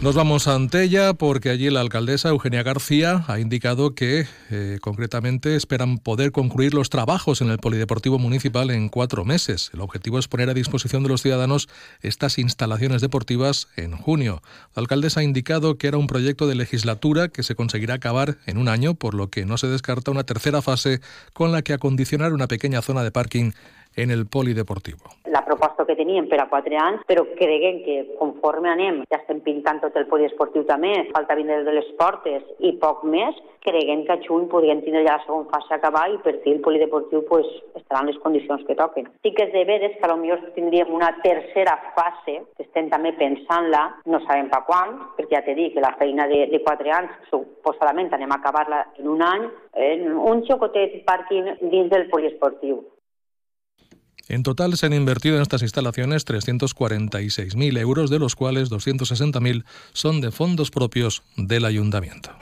Nos vamos a Antella porque allí la alcaldesa Eugenia García ha indicado que eh, concretamente esperan poder concluir los trabajos en el Polideportivo Municipal en cuatro meses. El objetivo es poner a disposición de los ciudadanos estas instalaciones deportivas en junio. La alcaldesa ha indicado que era un proyecto de legislatura que se conseguirá acabar en un año, por lo que no se descarta una tercera fase con la que acondicionar una pequeña zona de parking en el polideportivo. La proposta que teníem per a quatre anys, però creguem que conforme anem, ja estem pintant tot el poliesportiu també, falta vindre de les portes i poc més, creguem que a juny podríem tindre ja la segona fase acabar i per fi el polideportiu pues, estarà en les condicions que toquen. Sí que és de veres que potser tindríem una tercera fase, que estem també pensant-la, no sabem per quan, perquè ja t'he dit que la feina de, de quatre anys suposadament anem a acabar-la en un any, en un xocotet parking dins del poliesportiu. En total se han invertido en estas instalaciones 346.000 euros, de los cuales 260.000 son de fondos propios del ayuntamiento.